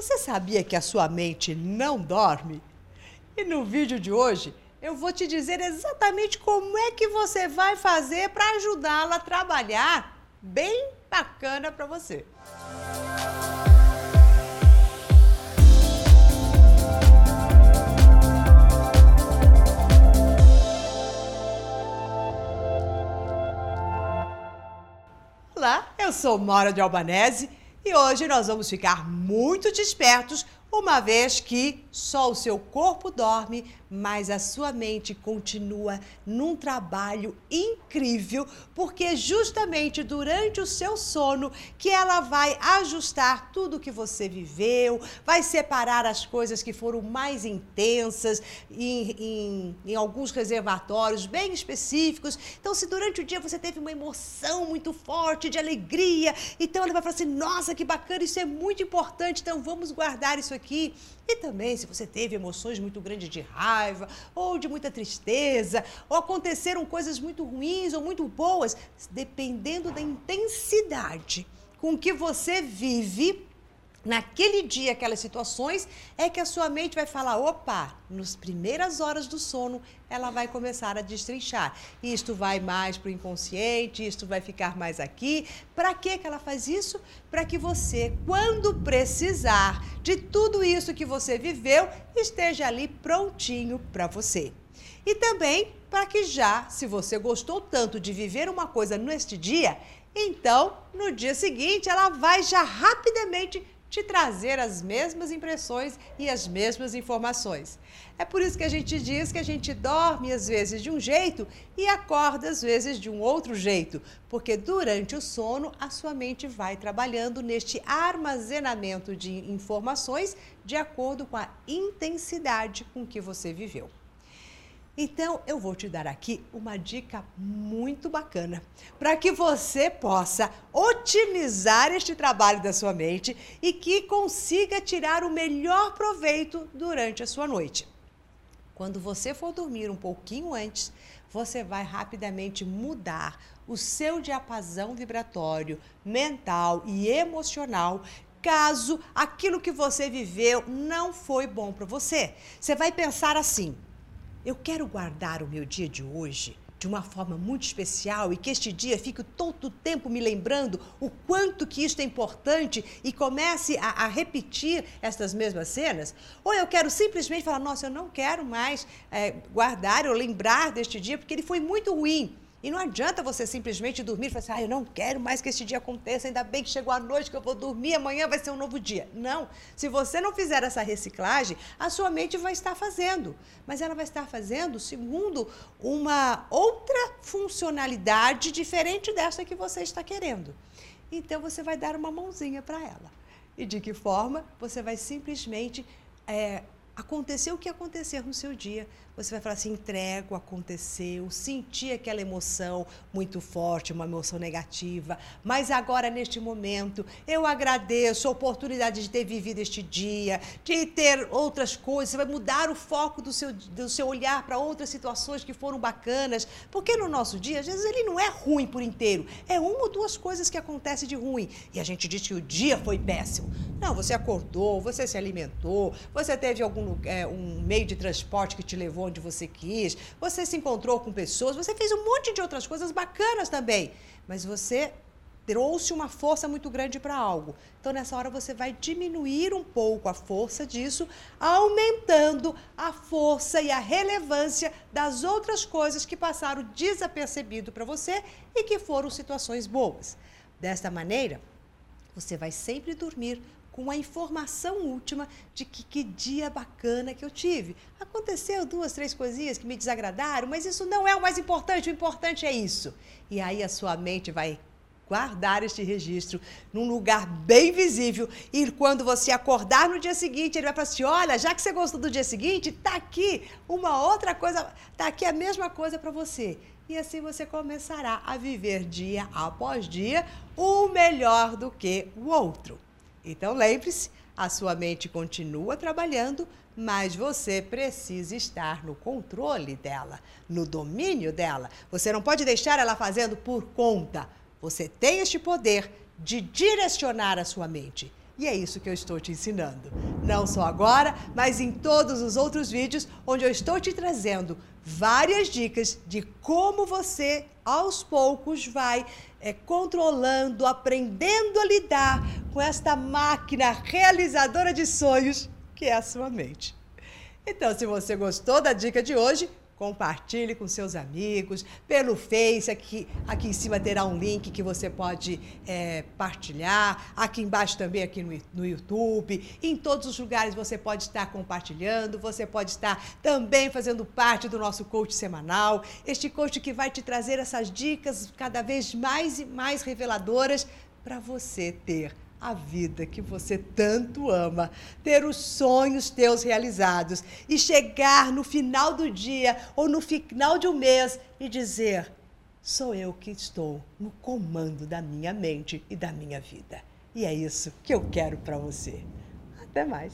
Você sabia que a sua mente não dorme? E no vídeo de hoje eu vou te dizer exatamente como é que você vai fazer para ajudá-la a trabalhar bem bacana para você. Olá, eu sou Mora de Albanese e hoje nós vamos ficar muito despertos uma vez que só o seu corpo dorme, mas a sua mente continua num trabalho incrível, porque justamente durante o seu sono que ela vai ajustar tudo que você viveu, vai separar as coisas que foram mais intensas em, em, em alguns reservatórios bem específicos. Então, se durante o dia você teve uma emoção muito forte de alegria, então ela vai falar assim: nossa, que bacana, isso é muito importante, então vamos guardar isso aqui. E também, se você teve emoções muito grandes de raiva, ou de muita tristeza, ou aconteceram coisas muito ruins ou muito boas, dependendo da intensidade com que você vive, naquele dia, aquelas situações, é que a sua mente vai falar: opa, nas primeiras horas do sono, ela vai começar a destrinchar. Isto vai mais para o inconsciente, isto vai ficar mais aqui. Para que ela faz isso? Para que você, quando precisar de tudo isso que você viveu, esteja ali prontinho para você. E também para que já, se você gostou tanto de viver uma coisa neste dia, então no dia seguinte ela vai já rapidamente te trazer as mesmas impressões e as mesmas informações. É por isso que a gente diz que a gente dorme às vezes de um jeito e acorda às vezes de um outro jeito, porque durante o sono a sua mente vai trabalhando neste armazenamento de informações de acordo com a intensidade com que você viveu. Então, eu vou te dar aqui uma dica muito bacana para que você possa otimizar este trabalho da sua mente e que consiga tirar o melhor proveito durante a sua noite. Quando você for dormir um pouquinho antes, você vai rapidamente mudar o seu diapasão vibratório mental e emocional caso aquilo que você viveu não foi bom para você. Você vai pensar assim: eu quero guardar o meu dia de hoje de uma forma muito especial e que este dia fique todo o tempo me lembrando o quanto que isto é importante e comece a, a, repetir estas mesmas cenas? Ou eu quero simplesmente falar, nossa, eu não quero mais é, guardar ou lembrar deste dia porque ele foi muito ruim. E não adianta você simplesmente dormir e falar assim, ah, eu não quero mais que esse dia aconteça, ainda bem que chegou a noite que eu vou dormir, amanhã vai ser um novo dia. Não. Se você não fizer essa reciclagem, a sua mente vai estar fazendo. Mas ela vai estar fazendo segundo uma outra funcionalidade diferente dessa que você está querendo. Então você vai dar uma mãozinha para ela. E de que forma? Você vai simplesmente é, aconteceu o que acontecer no seu dia. Você vai falar assim: entrego, aconteceu, senti aquela emoção muito forte, uma emoção negativa, mas agora, neste momento, eu agradeço a oportunidade de ter vivido este dia, de ter outras coisas. Você vai mudar o foco do seu, do seu olhar para outras situações que foram bacanas, porque no nosso dia, às vezes, ele não é ruim por inteiro, é uma ou duas coisas que acontecem de ruim. E a gente diz que o dia foi péssimo. Não, você acordou, você se alimentou, você teve algum é, um meio de transporte que te levou onde você quis, você se encontrou com pessoas, você fez um monte de outras coisas bacanas também, mas você trouxe uma força muito grande para algo. Então, nessa hora, você vai diminuir um pouco a força disso, aumentando a força e a relevância das outras coisas que passaram desapercebido para você e que foram situações boas. Desta maneira, você vai sempre dormir com a informação última de que, que dia bacana que eu tive. Aconteceu duas, três coisinhas que me desagradaram, mas isso não é o mais importante, o importante é isso. E aí a sua mente vai guardar este registro num lugar bem visível e quando você acordar no dia seguinte, ele vai falar assim: "Olha, já que você gostou do dia seguinte, tá aqui uma outra coisa, tá aqui a mesma coisa para você". E assim você começará a viver dia após dia o melhor do que o outro. Então lembre-se, a sua mente continua trabalhando, mas você precisa estar no controle dela, no domínio dela. Você não pode deixar ela fazendo por conta. Você tem este poder de direcionar a sua mente. E é isso que eu estou te ensinando. Não só agora, mas em todos os outros vídeos onde eu estou te trazendo várias dicas de como você, aos poucos, vai é, controlando, aprendendo a lidar com esta máquina realizadora de sonhos que é a sua mente. Então, se você gostou da dica de hoje, compartilhe com seus amigos, pelo Face, aqui, aqui em cima terá um link que você pode é, partilhar, aqui embaixo também aqui no, no YouTube, em todos os lugares você pode estar compartilhando, você pode estar também fazendo parte do nosso coach semanal, este coach que vai te trazer essas dicas cada vez mais e mais reveladoras para você ter a vida que você tanto ama, ter os sonhos teus realizados e chegar no final do dia ou no final de um mês e dizer: sou eu que estou no comando da minha mente e da minha vida. E é isso que eu quero para você. Até mais.